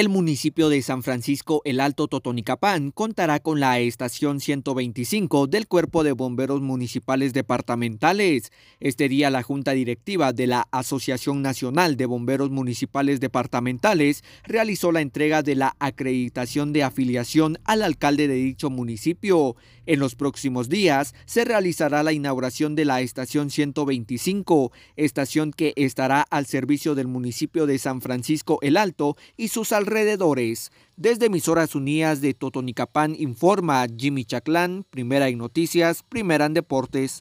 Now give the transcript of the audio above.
El municipio de San Francisco El Alto Totonicapán contará con la estación 125 del Cuerpo de Bomberos Municipales Departamentales. Este día la Junta Directiva de la Asociación Nacional de Bomberos Municipales Departamentales realizó la entrega de la acreditación de afiliación al alcalde de dicho municipio. En los próximos días se realizará la inauguración de la estación 125, estación que estará al servicio del municipio de San Francisco El Alto y sus alrededores. Desde emisoras unidas de Totonicapán informa Jimmy Chaclán, primera en noticias, primera en deportes.